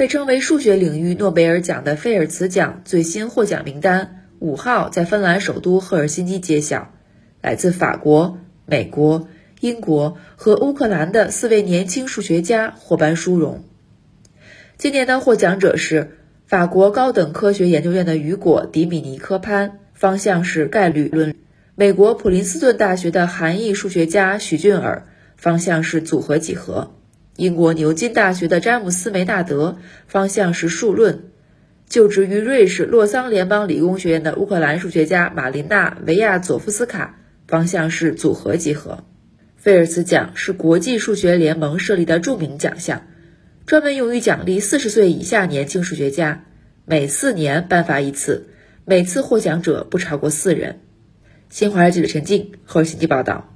被称为数学领域诺贝尔奖的菲尔茨奖最新获奖名单五号在芬兰首都赫尔辛基揭晓，来自法国、美国、英国和乌克兰的四位年轻数学家获颁殊荣。今年的获奖者是法国高等科学研究院的雨果·迪米尼科潘，方向是概率论；美国普林斯顿大学的韩裔数学家许俊尔，方向是组合几何。英国牛津大学的詹姆斯·梅纳德方向是数论，就职于瑞士洛桑联邦理工学院的乌克兰数学家马琳娜·维亚佐夫斯卡方向是组合几何。菲尔茨奖是国际数学联盟设立的著名奖项，专门用于奖励四十岁以下年轻数学家，每四年颁发一次，每次获奖者不超过四人。新华社记者陈静，赫尔辛基报道。